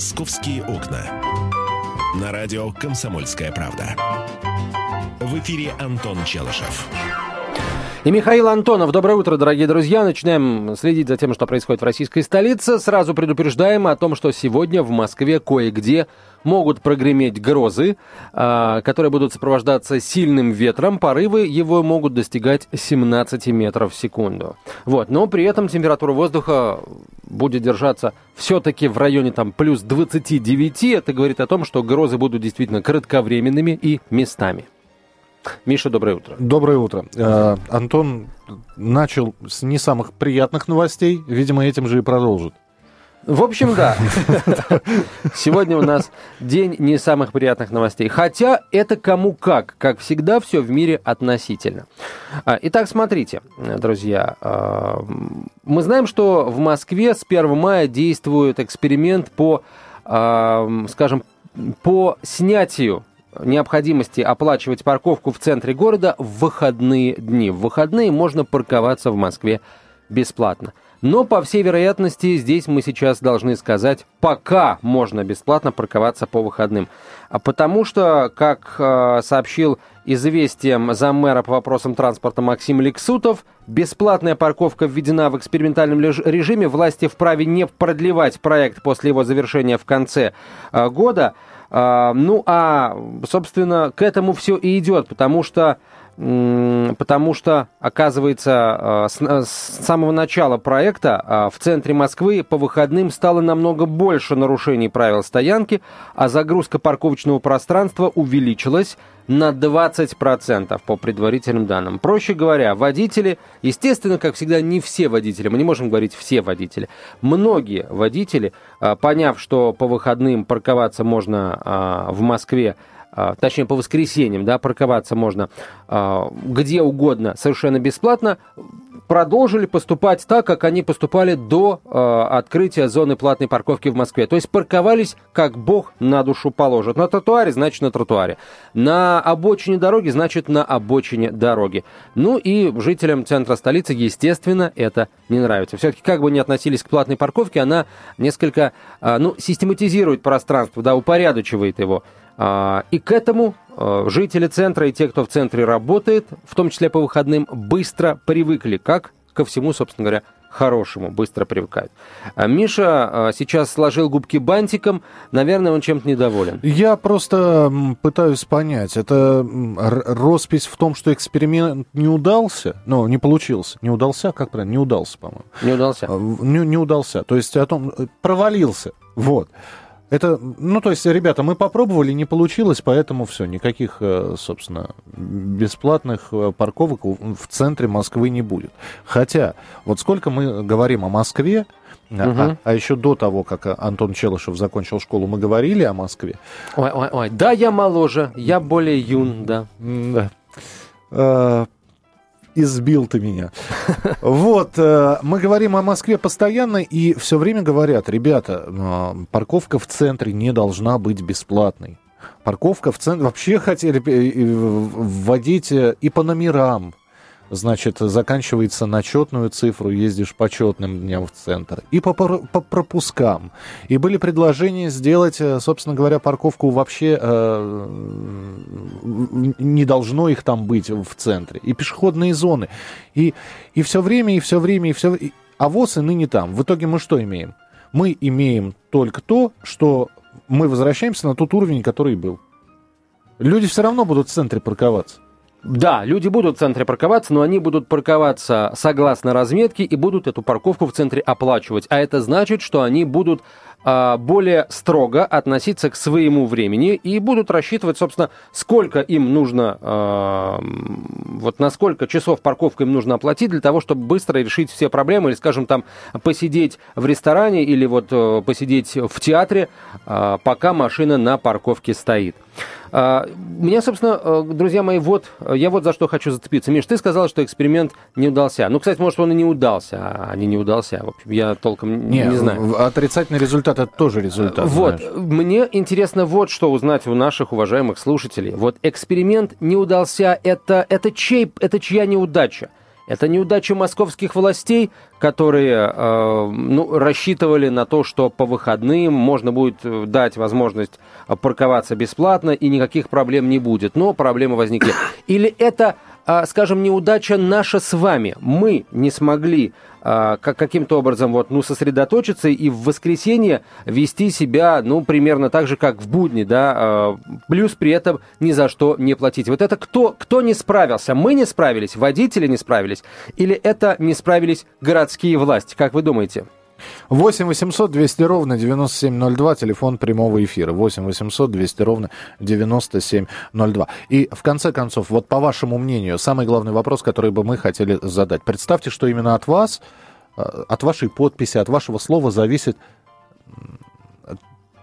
«Московские окна». На радио «Комсомольская правда». В эфире Антон Челышев. И Михаил Антонов. Доброе утро, дорогие друзья. Начинаем следить за тем, что происходит в российской столице. Сразу предупреждаем о том, что сегодня в Москве кое-где могут прогреметь грозы, а, которые будут сопровождаться сильным ветром. Порывы его могут достигать 17 метров в секунду. Вот. Но при этом температура воздуха будет держаться все-таки в районе там плюс 29. Это говорит о том, что грозы будут действительно кратковременными и местами. Миша, доброе утро. Доброе утро. Э, Антон начал с не самых приятных новостей, видимо, этим же и продолжит. В общем, да. Сегодня у нас день не самых приятных новостей. Хотя это кому как. Как всегда, все в мире относительно. А, итак, смотрите, друзья. А, мы знаем, что в Москве с 1 мая действует эксперимент по, а, скажем, по снятию необходимости оплачивать парковку в центре города в выходные дни. В выходные можно парковаться в Москве бесплатно. Но, по всей вероятности, здесь мы сейчас должны сказать, пока можно бесплатно парковаться по выходным. А потому что, как э, сообщил известием заммэра по вопросам транспорта Максим Лексутов, бесплатная парковка введена в экспериментальном режиме. Власти вправе не продлевать проект после его завершения в конце э, года. Э, ну, а, собственно, к этому все и идет, потому что потому что, оказывается, э, э, с самого начала проекта э, в центре Москвы по выходным стало намного больше нарушений правил стоянки, а загрузка парковочного пространства увеличилась на 20% по предварительным данным. Проще говоря, водители, естественно, как всегда, не все водители, мы не можем говорить все водители, многие водители, поняв, что по выходным парковаться можно в Москве а, точнее по воскресеньям, да, парковаться можно а, где угодно совершенно бесплатно, продолжили поступать так, как они поступали до э, открытия зоны платной парковки в Москве. То есть парковались, как Бог на душу положит. На тротуаре, значит, на тротуаре. На обочине дороги, значит, на обочине дороги. Ну и жителям центра столицы, естественно, это не нравится. Все-таки, как бы ни относились к платной парковке, она несколько, ну, систематизирует пространство, да, упорядочивает его. А, и к этому а, жители центра и те, кто в центре работает, в том числе по выходным, быстро привыкли, как ко всему, собственно говоря, хорошему, быстро привыкают. А Миша сейчас сложил губки бантиком, наверное, он чем-то недоволен. Я просто пытаюсь понять, это роспись в том, что эксперимент не удался, ну, не получился, не удался, как правильно, не удался, по-моему. Не удался. Не, не удался, то есть о том, э, провалился, вот. Это, ну, то есть, ребята, мы попробовали, не получилось, поэтому все, никаких, э, собственно, бесплатных э, парковок в центре Москвы не будет. Хотя, вот сколько мы говорим о Москве, Угу. А, а еще до того, как Антон Челышев закончил школу, мы говорили о Москве. Ой, ой, ой. Да, я моложе, я более юн, да. Да. Избил ты меня. Вот, э, мы говорим о Москве постоянно, и все время говорят, ребята, э, парковка в центре не должна быть бесплатной. Парковка в центре... Вообще хотели э, вводить и по номерам значит, заканчивается на четную цифру, ездишь по четным дням в центр. И по, по пропускам. И были предложения сделать, э, собственно говоря, парковку вообще э, не должно их там быть в центре. И пешеходные зоны. И, и все время, и все время, и все... И, а ВОЗ и ныне там. В итоге мы что имеем? Мы имеем только то, что мы возвращаемся на тот уровень, который был. Люди все равно будут в центре парковаться. Да, люди будут в центре парковаться, но они будут парковаться согласно разметке и будут эту парковку в центре оплачивать. А это значит, что они будут более строго относиться к своему времени и будут рассчитывать, собственно, сколько им нужно, а, вот на сколько часов парковку им нужно оплатить для того, чтобы быстро решить все проблемы или, скажем, там посидеть в ресторане или вот э, посидеть в театре, а, пока машина на парковке стоит. А, меня, собственно, э, друзья мои, вот, я вот за что хочу зацепиться. Миш, ты сказал, что эксперимент не удался. Ну, кстати, может, он и не удался, а не не удался. В общем, я толком не, не знаю. Отрицательный результат – это тоже результат. Вот, знаешь. мне интересно вот что узнать у наших уважаемых слушателей. Вот эксперимент не удался – это, это, чей, это чья неудача? Это неудача московских властей, которые э, ну, рассчитывали на то, что по выходным можно будет э, дать возможность парковаться бесплатно и никаких проблем не будет. Но проблемы возникли. Или это скажем, неудача наша с вами. Мы не смогли а, как, каким-то образом вот, ну, сосредоточиться и в воскресенье вести себя, ну, примерно так же, как в будни, да, а, плюс при этом ни за что не платить. Вот это кто, кто не справился? Мы не справились, водители не справились, или это не справились городские власти? Как вы думаете? 8 800 200 ровно 9702, телефон прямого эфира. 8 800 200 ровно 9702. И в конце концов, вот по вашему мнению, самый главный вопрос, который бы мы хотели задать. Представьте, что именно от вас, э, от вашей подписи, от вашего слова зависит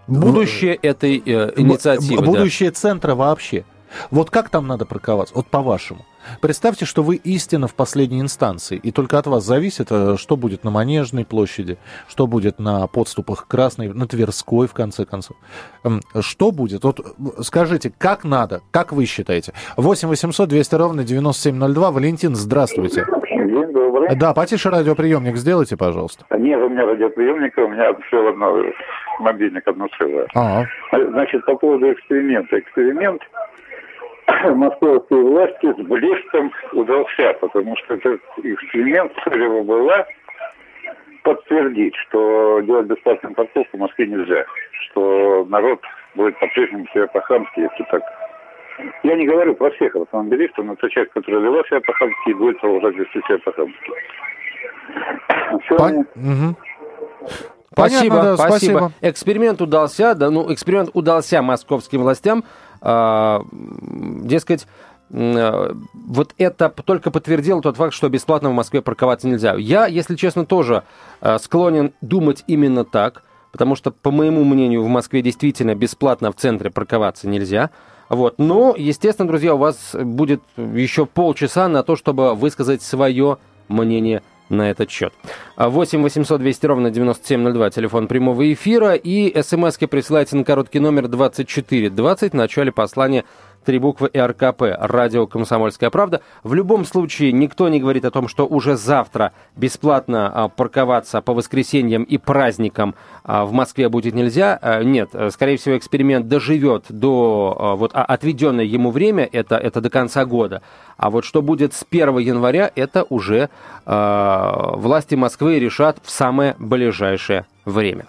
Будущее этой э, инициативы. Будущее да. центра вообще. Вот как там надо парковаться? Вот по-вашему. Представьте, что вы истина в последней инстанции, и только от вас зависит, э, что будет на Манежной площади, что будет на подступах Красной, на Тверской, в конце концов. Эм, что будет? Вот э, скажите, как надо, как вы считаете? 8 800 200 ровно 9702. Валентин, здравствуйте. День добрый. Да, потише радиоприемник сделайте, пожалуйста. Нет, у меня радиоприемника, у меня все одно, мобильник одно целое. А-а. Значит, по поводу эксперимента. Эксперимент московские власти с блеском удался, потому что этот эксперимент цель его была подтвердить, что делать бесплатную парковку в Москве нельзя, что народ будет по-прежнему себя по-хамски, если так. Я не говорю про всех автомобилистов, но та часть, которая вела себя по-хамски, будет продолжать вести себя по-хамски. Пон... Угу. Спасибо, Понятно, да, спасибо. спасибо. Эксперимент удался, да, ну, эксперимент удался московским властям. А, дескать, э, вот это только подтвердило тот факт, что бесплатно в Москве парковаться нельзя. Я, если честно, тоже э, склонен думать именно так, потому что, по моему мнению, в Москве действительно бесплатно в центре парковаться нельзя. Вот. Но, естественно, друзья, у вас будет еще полчаса на то, чтобы высказать свое мнение на этот счет. 8 800 200 ровно 9702, телефон прямого эфира, и смски присылайте на короткий номер 2420 в начале послания три буквы РКП, радио «Комсомольская правда». В любом случае, никто не говорит о том, что уже завтра бесплатно а, парковаться по воскресеньям и праздникам а, в Москве будет нельзя. А, нет, скорее всего, эксперимент доживет до вот, отведенное ему время, это, это до конца года. А вот что будет с 1 января, это уже э, власти Москвы решат в самое ближайшее время.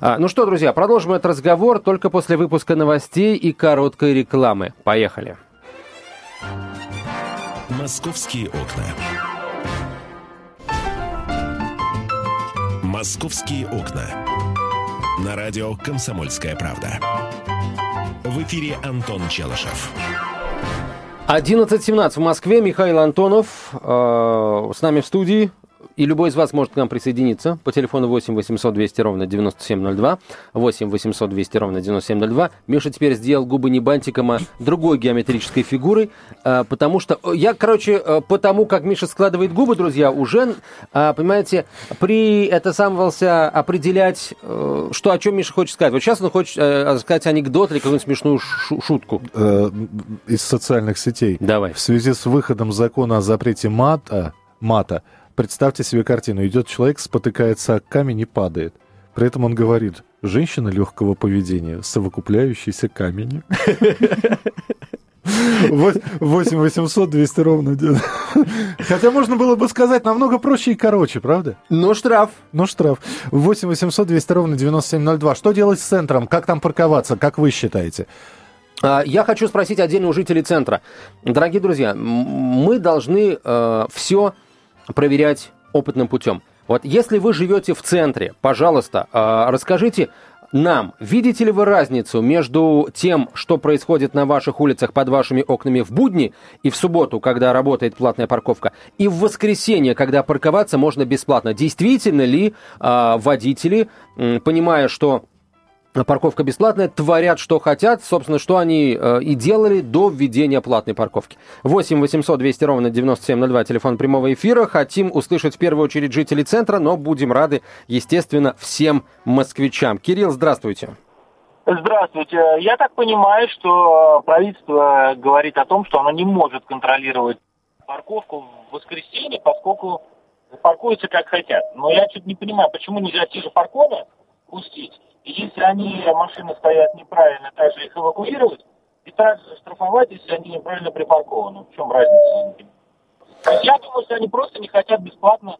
А, ну что, друзья, продолжим этот разговор только после выпуска новостей и короткой рекламы. Поехали. Московские окна. Московские окна. На радио «Комсомольская правда». В эфире Антон Челышев. 11.17 в Москве. Михаил Антонов э, с нами в студии. И любой из вас может к нам присоединиться по телефону 8 800 200 ровно 9702. 8 800 200 ровно 9702. Миша теперь сделал губы не бантиком, а другой геометрической фигурой. Э, потому что... Я, короче, э, потому как Миша складывает губы, друзья, уже, э, понимаете, при это самовался определять, что о чем Миша хочет сказать. Вот сейчас он хочет сказать анекдот или какую-нибудь смешную шутку. Из социальных сетей. Давай. В связи с выходом закона о запрете мата, мата Представьте себе картину. Идет человек, спотыкается о камень и падает. При этом он говорит, женщина легкого поведения, совокупляющийся камень. 8 800 200 ровно. Хотя можно было бы сказать намного проще и короче, правда? Но штраф. Но штраф. 8 800 200 ровно 9702. Что делать с центром? Как там парковаться? Как вы считаете? А, я хочу спросить отдельно у жителей центра. Дорогие друзья, мы должны э, все проверять опытным путем. Вот если вы живете в центре, пожалуйста, а, расскажите нам, видите ли вы разницу между тем, что происходит на ваших улицах под вашими окнами в будни и в субботу, когда работает платная парковка, и в воскресенье, когда парковаться можно бесплатно? Действительно ли э, водители, понимая, что парковка бесплатная, творят, что хотят, собственно, что они э, и делали до введения платной парковки. 8 800 200 ровно 9702, телефон прямого эфира. Хотим услышать в первую очередь жителей центра, но будем рады, естественно, всем москвичам. Кирилл, здравствуйте. Здравствуйте. Я так понимаю, что правительство говорит о том, что оно не может контролировать парковку в воскресенье, поскольку паркуются как хотят. Но я чуть не понимаю, почему нельзя те же парковы пустить, если они, машины стоят неправильно, также их эвакуировать, и также штрафовать, если они неправильно припаркованы. В чем разница? Я думаю, что они просто не хотят бесплатно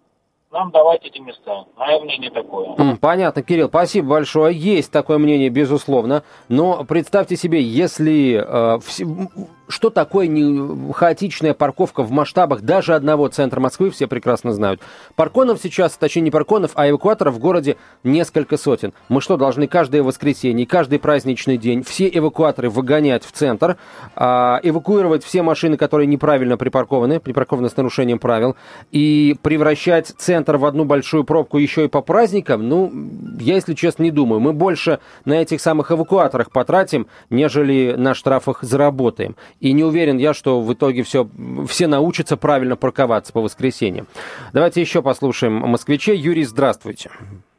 нам давать эти места. Мое мнение такое. Понятно, Кирилл, спасибо большое. Есть такое мнение, безусловно. Но представьте себе, если э, вс- что такое не хаотичная парковка в масштабах даже одного центра Москвы, все прекрасно знают. Парконов сейчас, точнее не парконов, а эвакуаторов в городе несколько сотен. Мы что, должны каждое воскресенье, каждый праздничный день все эвакуаторы выгонять в центр, а, эвакуировать все машины, которые неправильно припаркованы, припаркованы с нарушением правил, и превращать центр в одну большую пробку еще и по праздникам? Ну, я, если честно, не думаю. Мы больше на этих самых эвакуаторах потратим, нежели на штрафах заработаем. И не уверен я, что в итоге все, все научатся правильно парковаться по воскресеньям. Давайте еще послушаем москвичей. Юрий, здравствуйте.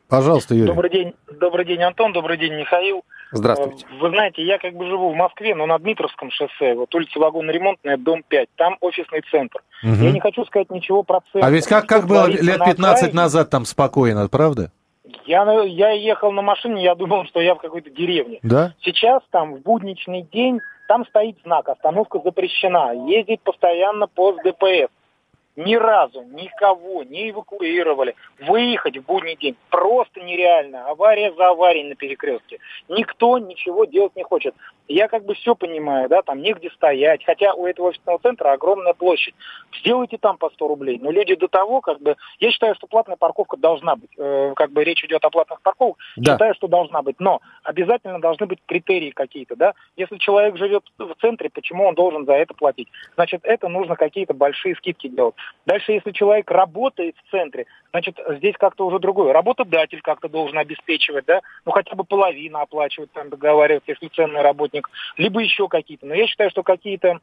Пожалуйста, Юрий. Добрый день, добрый день, Антон, добрый день, Михаил. Здравствуйте. Вы знаете, я как бы живу в Москве, но на Дмитровском шоссе, вот улица Вагонно-ремонтная, дом 5, там офисный центр. Мгм. Я не хочу сказать ничего про центр. А ведь как, как было лет на 15 окраине. назад там спокойно, правда? Я, на- я ехал на машине, я думал, что я в какой-то деревне. Да? Сейчас там в будничный день, там стоит знак, остановка запрещена. Ездить постоянно пост ДПС. Ни разу никого не эвакуировали. Выехать в будний день просто нереально. Авария за аварией на перекрестке. Никто ничего делать не хочет. Я как бы все понимаю, да, там негде стоять. Хотя у этого офисного центра огромная площадь. Сделайте там по 100 рублей. Но люди до того, как бы... Я считаю, что платная парковка должна быть. Э, как бы речь идет о платных парковках. Да. Считаю, что должна быть. Но обязательно должны быть критерии какие-то, да. Если человек живет в центре, почему он должен за это платить? Значит, это нужно какие-то большие скидки делать. Дальше, если человек работает в центре, значит, здесь как-то уже другое. Работодатель как-то должен обеспечивать, да, ну хотя бы половину оплачивать, там договариваться, если ценный работник, либо еще какие-то. Но я считаю, что какие-то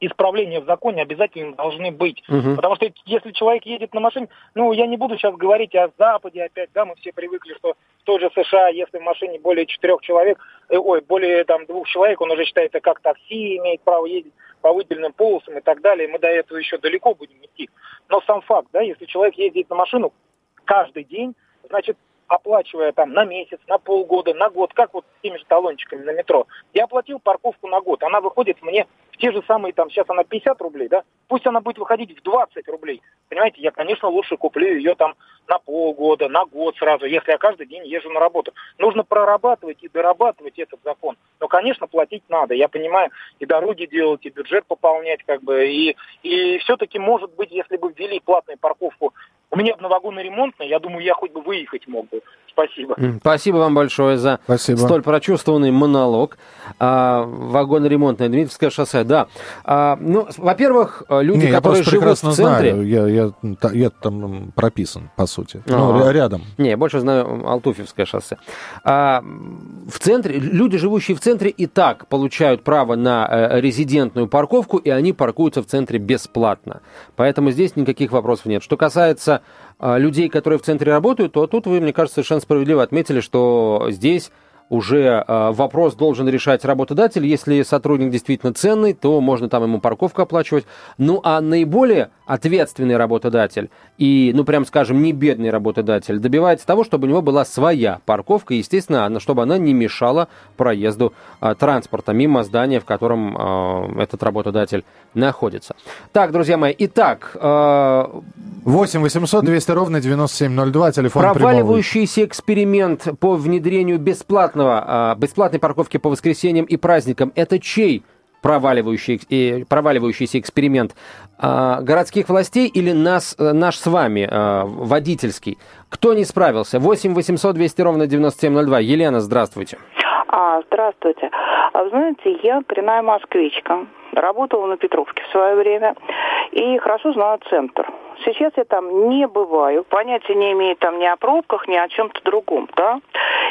исправления в законе обязательно должны быть. Мгм. Потому что если человек едет на машине, ну, я не буду сейчас говорить о Западе опять, да, мы все привыкли, что в той же США, если в машине более четырех человек, э, ой, более там двух человек, он уже считается как такси, имеет право ездить по выделенным полосам и так далее, мы до этого еще далеко будем идти. Но сам факт, да, если человек ездит на машину каждый день, значит, оплачивая там на месяц, на полгода, на год, как вот с теми же талончиками на метро, я оплатил парковку на год, она выходит мне в те же самые, там, сейчас она 50 рублей, да, пусть она будет выходить в 20 рублей, понимаете, я, конечно, лучше куплю ее там на полгода, на год сразу, если я каждый день езжу на работу. Нужно прорабатывать и дорабатывать этот закон. Но, конечно, платить надо. Я понимаю, и дороги делать, и бюджет пополнять, как бы, и, и все-таки, может быть, если бы ввели платную парковку, у меня одновагонный ремонтный, я думаю, я хоть бы выехать мог бы. Спасибо. Спасибо вам большое за Спасибо. столь прочувствованный монолог. А, вагоноремонтное Дмитровское шоссе, да. А, ну, во-первых, э, люди, Не, я которые просто живут прекрасно в центре... знаю. Я, я, та- я там прописан, по сути. Ну, Ага. ря- рядом. Не, я больше знаю Алтуфьевское шоссе. А, в центре, люди, живущие в центре, и так получают право на э, резидентную парковку, и они паркуются в центре бесплатно. Поэтому здесь никаких вопросов нет. Что касается людей, которые в центре работают, то тут вы, мне кажется, совершенно справедливо отметили, что здесь уже э, вопрос должен решать работодатель. Если сотрудник действительно ценный, то можно там ему парковку оплачивать. Ну, а наиболее ответственный работодатель и, ну, прям скажем, не бедный работодатель добивается того, чтобы у него была своя парковка, естественно, она- чтобы она не мешала проезду э, транспорта мимо здания, в котором э, этот работодатель находится. Так, друзья мои, итак, э, 8 800 200 ровно 9702, телефон прямого. Проваливающийся эксперимент по внедрению бесплатного, а, бесплатной парковки по воскресеньям и праздникам – это чей проваливающий, э, проваливающийся эксперимент? А, городских властей или нас, э, наш с вами, а, водительский? Кто не справился? 8 800 200 ровно 9702. Елена, здравствуйте. А, здравствуйте. А, вы знаете, я коренная москвичка. Работала на Петровке в свое время и хорошо знаю центр. Сейчас я там не бываю, понятия не имею там ни о пробках, ни о чем-то другом, да.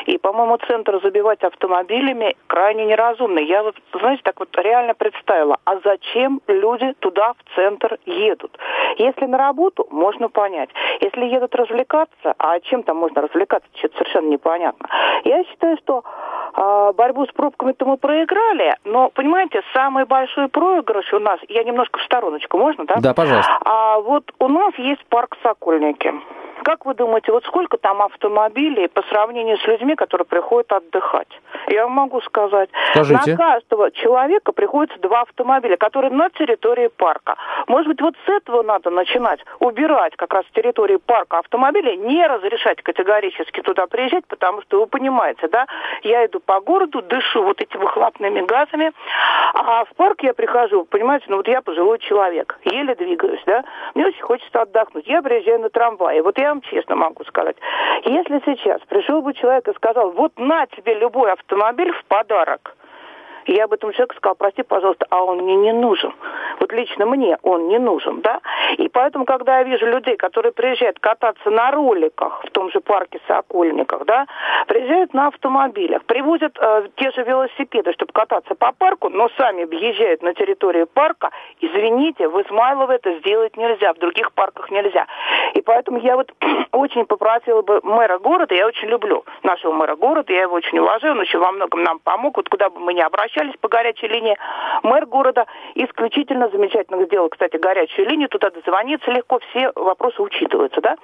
И, по-моему, центр забивать автомобилями крайне неразумно. Я вот, знаете, так вот реально представила, а зачем люди туда в центр едут? Если на работу, можно понять. Если едут развлекаться, а чем там можно развлекаться, что-то совершенно непонятно. Я считаю, что А, борьбу с пробками-то мы проиграли, но, понимаете, самый большой проигрыш у нас, я немножко в стороночку, можно, да? Да, пожалуйста. А вот у нас есть парк Сокольники. Как вы думаете, вот сколько там автомобилей по сравнению с людьми, которые приходят отдыхать? Я вам могу сказать. Скажите. На каждого человека приходится два автомобиля, которые на территории парка. Может быть, вот с этого надо начинать. Убирать как раз с территории парка автомобили, не разрешать категорически туда приезжать, потому что вы понимаете, да, я иду по городу, дышу вот этими выхлопными газами, а в парк я прихожу, понимаете, ну вот я пожилой человек, еле двигаюсь, да, мне очень хочется отдохнуть. Я приезжаю на трамвае. Вот я вам честно могу сказать, если сейчас пришел бы человек и сказал, вот на тебе любой автомобиль в подарок, я об этом человеку сказала, прости, пожалуйста, а он мне не нужен. Вот лично мне он не нужен, да? И поэтому, когда я вижу людей, которые приезжают кататься на роликах в том же парке Сокольниках, да, приезжают на автомобилях, привозят э, те же велосипеды, чтобы кататься по парку, но сами въезжают на территорию парка, извините, в Измайлово это сделать нельзя, в других парках нельзя. И поэтому я вот очень попросила бы мэра города, я очень люблю нашего мэра города, я его очень уважаю, он очень во многом нам помог, вот куда бы мы ни обращались по горячей линии, мэр города исключительно замечательно сделал, кстати, горячую линию, туда дозвониться легко, все вопросы учитываются, да?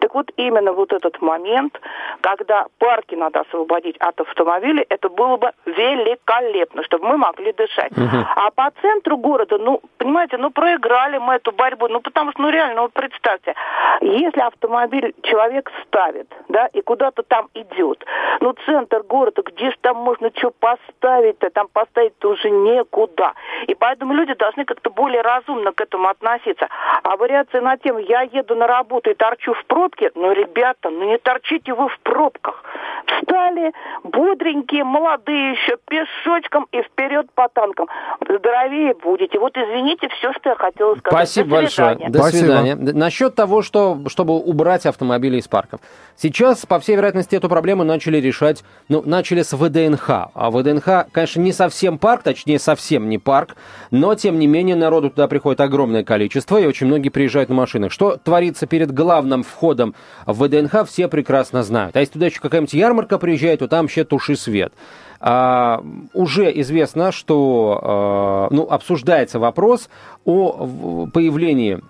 Так вот, именно вот этот момент, когда парки надо освободить от автомобилей, это было бы великолепно, чтобы мы могли дышать. А по центру города, ну, понимаете, ну, проиграли мы эту борьбу, ну, потому что, ну, реально, вот представьте, если автомобиль человек ставит, да, и куда-то там идет, ну, центр города, где же там можно что поставить-то, там поставить-то уже некуда. И поэтому люди должны как-то более разумно к этому относиться. А вариация на тему «я еду на работу и торчу в пробке», ну, ребята, ну не торчите вы в пробках. Встали, бодренькие, молодые еще, пешочком и вперед по танкам. Здоровее будете. Вот извините, все, что я хотела сказать. Спасибо До большое. До Спасибо. свидания. Насчет того, что, чтобы убрать автомобили из парков. Сейчас, по всей вероятности, эту проблему начали решать, ну, начали с ВДНХ. А ВДНХ, конечно, не совсем парк, точнее, совсем не парк, но, тем не менее, народу туда приходит огромное количество, и очень многие приезжают на машинах. Что творится перед главным входом в ВДНХ, все прекрасно знают. А если туда еще какая-нибудь ярмарка приезжает, то там вообще туши свет. А, уже известно, что а, ну, обсуждается вопрос о появлении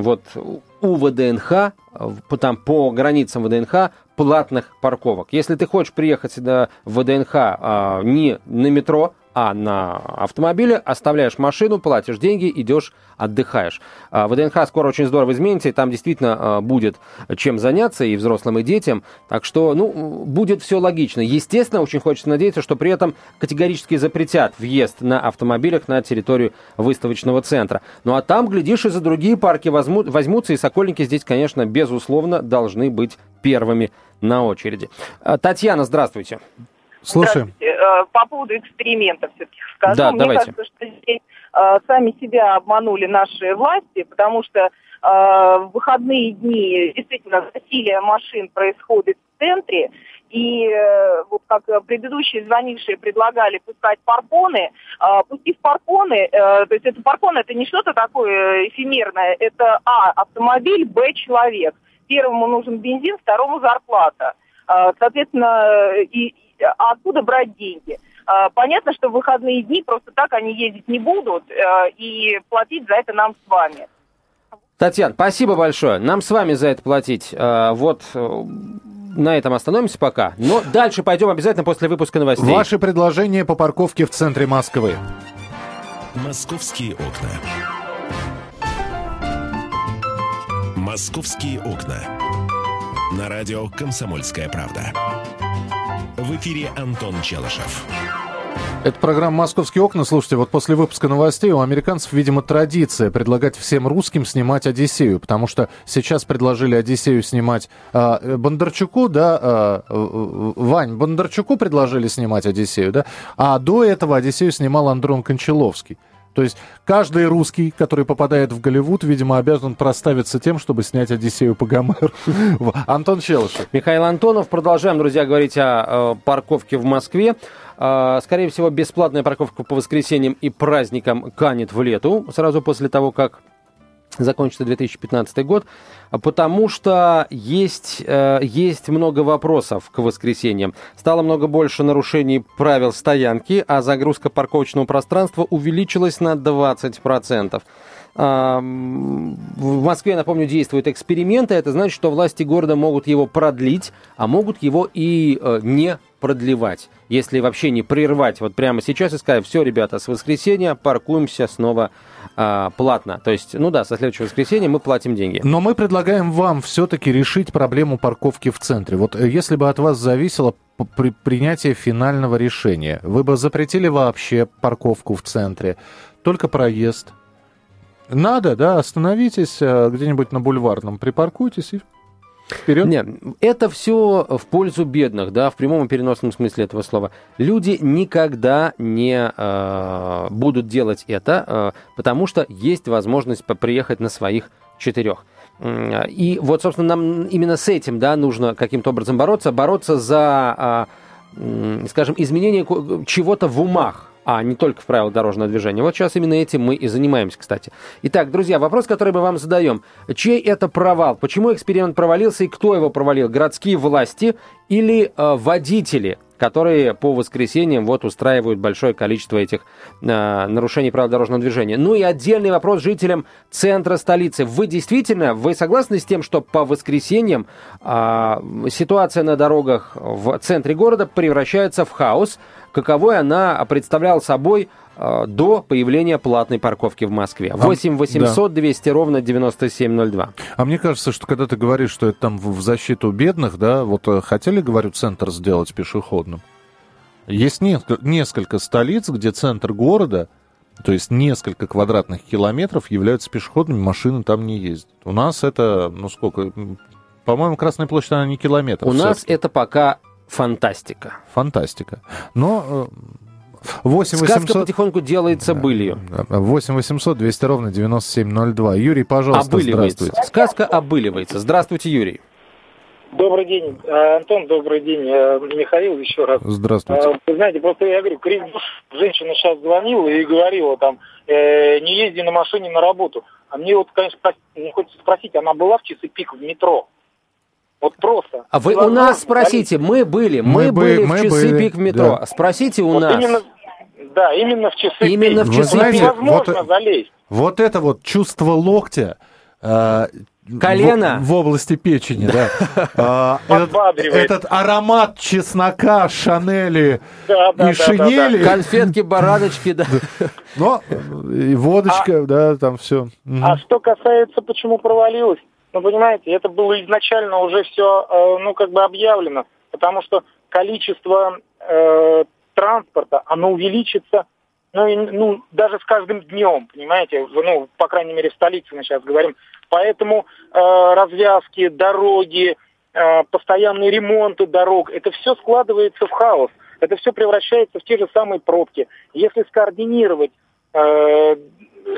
вот, у ВДНХ, там, по границам ВДНХ, платных парковок. Если ты хочешь приехать сюда в ВДНХ а, не на метро, а на автомобиле, оставляешь машину, платишь деньги, идешь, отдыхаешь. А, ВДНХ скоро очень здорово изменится, и там действительно а, будет чем заняться и взрослым, и детям. Так что, ну, будет все логично. Естественно, очень хочется надеяться, что при этом категорически запретят въезд на автомобилях на территорию выставочного центра. Ну а там, глядишь, и за другие парки возьмут, возьмутся, и Сокольники здесь, конечно, безусловно, должны быть первыми на очереди. А, Татьяна, здравствуйте. Здравствуйте. Э, По поводу экспериментов все-таки скажу. Да, Мне давайте. кажется, что здесь э, сами себя обманули наши власти, потому что э, в выходные дни действительно засилие машин происходит в центре, и вот как предыдущие звонившие предлагали пускать парконы, пустив парконы, то есть это паркон это не что-то такое эфемерное, это А, автомобиль, Б, человек. Первому нужен бензин, второму зарплата. Соответственно, и- а откуда брать деньги? Э, Понятно, что в выходные дни просто так они ездить не будут, э, и платить за это нам с вами. Татьяна, спасибо большое. Нам с вами за это платить. Вот на этом остановимся пока. Но дальше пойдем обязательно после выпуска новостей. Ваши предложения по парковке в центре Москвы. Московские окна. Московские окна. На радио «Комсомольская правда». В эфире Антон Челышев. Это программа «Московские окна». Слушайте, вот после выпуска новостей у американцев, видимо, традиция предлагать всем русским снимать «Одиссею», потому что сейчас предложили «Одиссею» снимать а, э, Бондарчуку, да, а, э, э, Вань, Бондарчуку предложили снимать «Одиссею», да, а до этого «Одиссею» снимал Андрон Кончаловский. То есть каждый русский, который попадает в Голливуд, видимо, обязан проставиться тем, чтобы снять «Одиссею» по Гомеру. Антон Челышев. Михаил Антонов. Продолжаем, друзья, говорить о парковке в Москве. Э, скорее всего, бесплатная парковка по воскресеньям и праздникам канет в лету, сразу после того, как закончится 2015 год, потому что есть, э, есть много вопросов к воскресеньям. Стало много больше нарушений правил стоянки, а загрузка парковочного пространства увеличилась на 20%. В Москве, напомню, действуют эксперименты. Это значит, что власти города могут его продлить, а могут его и э, не продлевать. Если вообще не прервать вот прямо сейчас и сказать, все, ребята, с воскресенья паркуемся снова а, платно. То есть, ну да, со следующего воскресенья мы платим деньги. Но мы предлагаем вам все-таки решить проблему парковки в центре. Вот э, если бы от вас зависело при принятие финального решения, вы бы запретили вообще парковку в центре, только проезд, надо, да, остановитесь э, где-нибудь на бульварном, припаркуйтесь и Вперед. Нет, это все в пользу бедных, да, в прямом и переносном смысле этого слова. Люди никогда не э, будут делать это, э, потому что есть возможность приехать на своих четырех. И вот, собственно, нам именно с этим, да, нужно каким-то образом бороться, бороться за, э, скажем, изменение чего-то в умах а не только в правилах дорожного движения. Вот сейчас именно этим мы и занимаемся, кстати. Итак, друзья, вопрос, который мы вам задаем. Чей это провал? Почему эксперимент провалился и кто его провалил? Городские власти или э, водители? которые по воскресеньям вот устраивают большое количество этих э, нарушений правил дорожного движения. Ну и отдельный вопрос жителям центра столицы. Вы действительно, вы согласны с тем, что по воскресеньям э, ситуация на дорогах в центре города превращается в хаос? Каковой она представляла собой э, до появления платной парковки в Москве. 8 800 200 ровно 9702. А мне кажется, что когда ты говоришь, что это там в защиту бедных, да, вот э, хотели, говорю, центр сделать пешеходным? Есть несколько, несколько столиц, где центр города, то есть несколько квадратных километров, являются пешеходными, машины там не ездят. У нас это, ну сколько, по-моему, Красная площадь, она не километр. У нас это пока фантастика. Фантастика. Но 8 э, 800... Сказка потихоньку делается былью. 8 800 200 ровно 9702. Юрий, пожалуйста, здравствуйте. Сказка обыливается. Здравствуйте, Юрий. Добрый день, э, Антон, добрый день, э, Михаил, еще раз. Здравствуйте. Вы знаете, просто я говорю, крик женщина сейчас звонила и говорила там, э, не езди на машине на работу. А мне вот, конечно, мне хочется спросить, она была в часы пик в метро? Вот просто. А вы у нас спросите, мы были, мы, мы были мы в часы были, пик в метро. Да. Спросите у вот нас. Именно, да, именно в часы именно пик. в часы знаете, невозможно вот, залезть. Вот это вот чувство локтя. Э, Колено. В, в области печени, да. А, этот, этот аромат чеснока, шанели и шинели. Конфетки, бараночки, да. Но и водочка, да, там все. А что касается, почему провалилось, ну, понимаете, это было изначально уже все, э, ну, как бы объявлено, потому что количество э, транспорта, оно увеличится, ну, и, ну, даже с каждым днем, понимаете, ну, по крайней мере, в столице мы сейчас говорим. Поэтому э, развязки, дороги, э, постоянные ремонты дорог, это все складывается в хаос. Это все превращается в те же самые пробки. Если скоординировать э,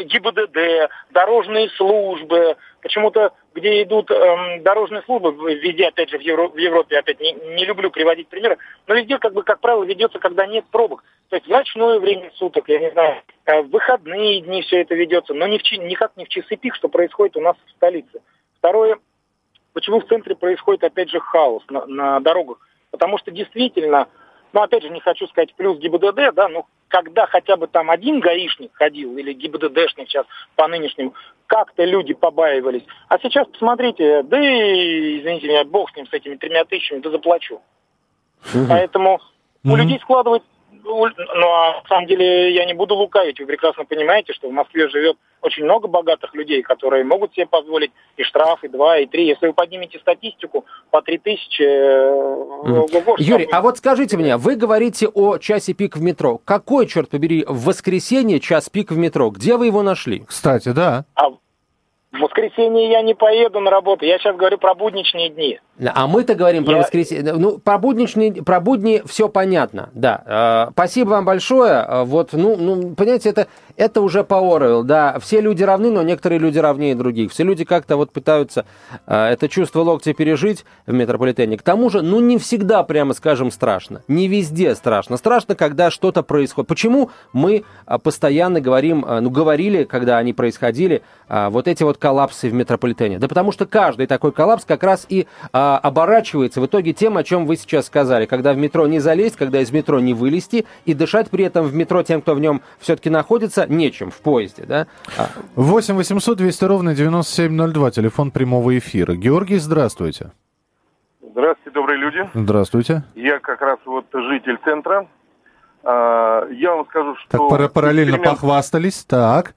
ГИБДД, дорожные службы, почему-то, где идут эм, дорожные службы, везде, опять же, в, Евро, в Европе, опять не, не люблю приводить примеры, но везде, как бы, как правило, ведется, когда нет пробок. То есть в ночное время суток, я не знаю, э, в выходные дни все это ведется, но не в, никак не в часы пик, что происходит у нас в столице. Второе, почему в центре происходит, опять же, хаос на, на дорогах? Потому что действительно ну, опять же, не хочу сказать плюс ГИБДД, да, но когда хотя бы там один гаишник ходил, или ГИБДДшник сейчас по нынешнему, как-то люди побаивались. А сейчас посмотрите, да и, извините меня, бог с ним, с этими тремя тысячами, да заплачу. Угу. Поэтому угу. у людей складывается ну, а на самом деле я не буду лукавить. Вы прекрасно понимаете, что в Москве живет очень много богатых людей, которые могут себе позволить и штраф, и два, и три. Если вы поднимете статистику по три тысячи... Mm. Юрий, а вот скажите мне, вы говорите о часе пик в метро. Какой, черт побери, в воскресенье час пик в метро? Где вы его нашли? Кстати, да. А в воскресенье я не поеду на работу. Я сейчас говорю про будничные дни. А мы-то говорим про воскресенье. Ну, про будничные, про будни все понятно, да. Э, спасибо вам большое. Э, вот, ну, ну, понимаете, это, это уже по Оруэлл, да. Все люди равны, но некоторые люди равнее других. Все люди как-то вот пытаются э, это чувство локтя пережить в метрополитене. К тому же, ну, не всегда, прямо скажем, страшно. Не везде страшно. Страшно, когда что-то происходит. Почему мы постоянно говорим, ну, говорили, когда они происходили, а, вот эти вот коллапсы в метрополитене? Да потому что каждый такой коллапс как раз и а, оборачивается в итоге тем, о чем вы сейчас сказали, когда в метро не залезть, когда из метро не вылезти, и дышать при этом в метро тем, кто в нем все-таки находится, нечем в поезде, да? 8 800 200 ровно 9702, телефон прямого эфира. Георгий, здравствуйте. Здравствуйте, добрые люди. Здравствуйте. Я как раз вот житель центра. А, Я вам скажу, что... Так пара- параллельно эксперимент- похвастались, так.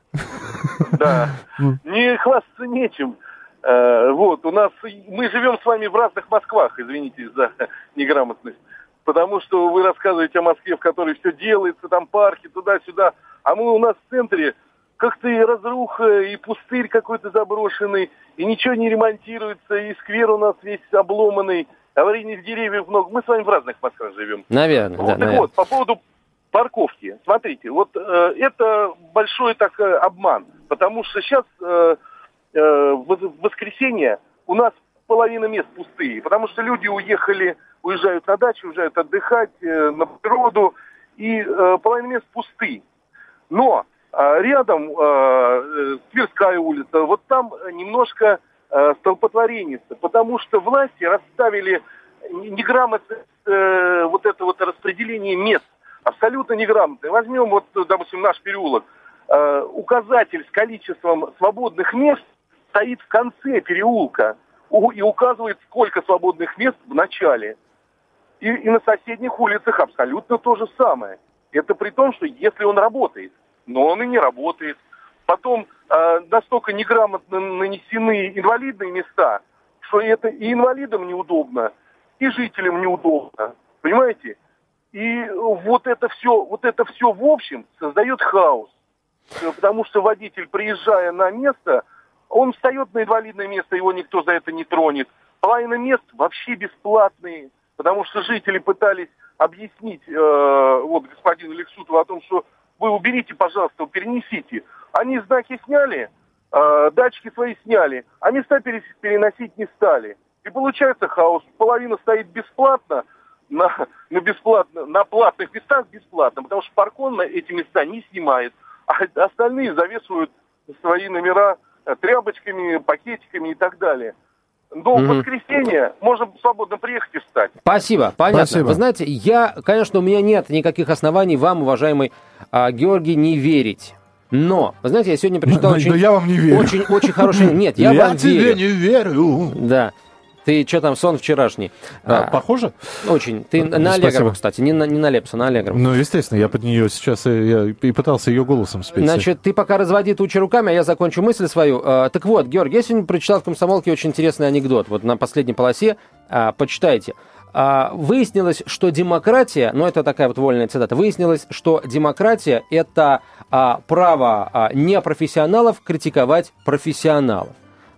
Да. Не хвастаться нечем. Э, Вот, у нас... Мы живем с вами в разных Москвах, извините за неграмотность. Потому что вы рассказываете о Москве, в которой все делается, там парки, туда-сюда. А мы у нас в центре как-то и разруха, и пустырь какой-то заброшенный, и ничего не ремонтируется, и сквер у нас весь обломанный, аварийных деревьев много. Мы с вами в разных Москвах живем. Наверное, Вот, да, так наверное. вот, по поводу парковки. Смотрите, вот э, это большой так э, обман, потому что сейчас э, э, в воскресенье у нас половина мест пустые, потому что люди уехали, уезжают на дачу, уезжают отдыхать, э, на природу, и э, половина мест пусты. Но э, рядом э, э, Тверская улица, вот там немножко э, столпотворение, потому что власти расставили неграмотно э, вот это вот распределение мест, абсолютно неграмотно. Возьмем вот, допустим, наш переулок. Э, указатель с количеством свободных мест стоит в конце переулка и указывает, сколько свободных мест в начале. И, и на соседних улицах абсолютно то же самое. Это при том, что если он работает, но он и не работает. Потом э, настолько неграмотно нанесены инвалидные места, что это и инвалидам неудобно, и жителям неудобно. Понимаете? И вот это все, вот это все в общем создает хаос. Э, Потому что водитель, приезжая на место, он встает на инвалидное место, его никто за это не тронет. Половина мест вообще бесплатные, потому что жители пытались объяснить э, вот господину Лексутову о том, что вы уберите, пожалуйста, перенесите. Они знаки сняли, э, датчики свои сняли, а места переносить не стали. И получается хаос. Половина стоит бесплатно, на, на, бесплатно, на платных местах бесплатно, потому что паркон на эти места не снимает, а остальные завешивают свои номера э, тряпочками, пакетиками и так далее. Но в Мгм. воскресенье можно свободно приехать и встать. Спасибо, понятно. Спасибо. Вы знаете, я, конечно, у меня нет никаких оснований вам, уважаемый а, Георгий, не верить. Но, вы знаете, я сегодня прочитал Но- очень, но я вам не верю. очень, очень хороший... Нет, я, вам тебе верю. не верю. Да. Ты что там, сон вчерашний? А, А, похоже? Очень. Ты на Спасибо. Аллегрову, кстати, не на, не на Лепса, на Аллегрову. Ну, естественно, я под нее сейчас э, я и пытался ее голосом спеть. Значит, ты пока разводи тучи руками, а я закончу мысль свою. А, Так вот, Георгий, я сегодня прочитал в «Комсомолке» очень интересный анекдот. Вот на последней полосе, а, почитайте. А, Выяснилось, что демократия, ну это такая вот вольная цитата, выяснилось, что демократия – это а, право а, непрофессионалов критиковать профессионалов.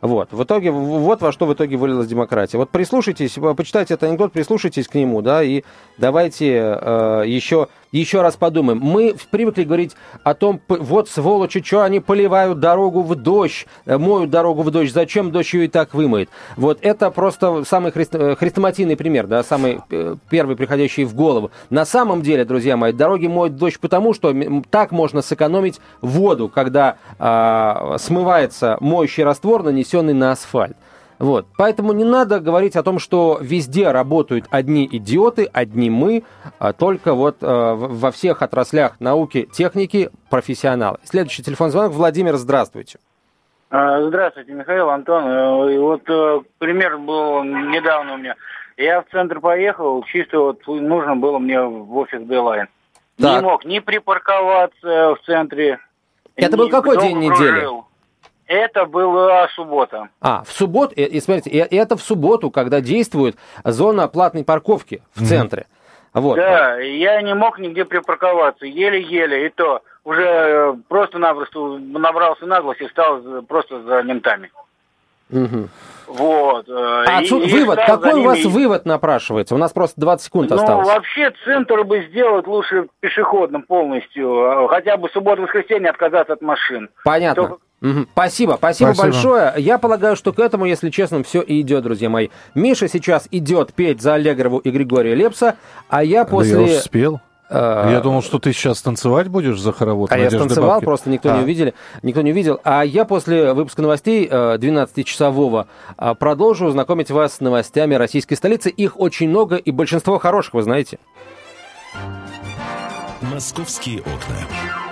Вот, в итоге, вот во что в итоге вылилась демократия. Вот прислушайтесь, э, почитайте этот анекдот, прислушайтесь к нему, да, и давайте э, еще, еще раз подумаем. Мы привыкли говорить о том, вот сволочи, что они поливают дорогу в дождь, э, моют дорогу в дождь, зачем дождь ее и так вымоет. Вот это просто самый хрест- э, хрестоматийный пример, да, самый э, первый приходящий в голову. На самом деле, друзья мои, дороги моют дождь потому, что так можно сэкономить воду, когда а, смывается моющий раствор, нанесенный на асфальт. Вот. Поэтому не надо говорить о том, что везде работают одни идиоты, одни мы, а только вот в- во всех отраслях науки, техники профессионалы. Следующий телефон звонок. Владимир, здравствуйте. А, Здравствуйте, Михаил, Антон. Э, и Вот э, пример был недавно у меня. Я в центр поехал, чисто вот нужно было мне в офис Билайн. Не мог ни припарковаться в центре. Это был какой день недели? кружил. Это была суббота. А, в субботу, и, и смотрите, и, и это в субботу, когда действует зона платной парковки в центре. Вот. Да, и я не мог нигде припарковаться, еле-еле, и то уже э, просто-напросто набрался наглость и стал просто за ментами. Мгм. Вот. э, А и- отсюда и вывод, какой у вас ними- вывод напрашивается? У нас просто 20 секунд Ну, осталось. вообще центр бы сделать лучше пешеходным полностью. а Хотя бы субботу-воскресенье отказаться от машин. Понятно. Только- Мгм. Спасибо, спасибо, Спасибо. большое. Я полагаю, что к этому, если честно, все и идет, друзья мои. Миша сейчас идет петь за Аллегрову и Григория Лепса, а я Да после... я уж спел. Э, Я думал, что ты сейчас танцевать будешь за хоровод А я Надежды станцевал, Бабкиной. просто никто не А. увидел, никто не увидел. А я после выпуска новостей э, 12-часового э, продолжу знакомить вас с новостями российской столицы. Их очень много, и большинство хороших, вы знаете. «Московские окна».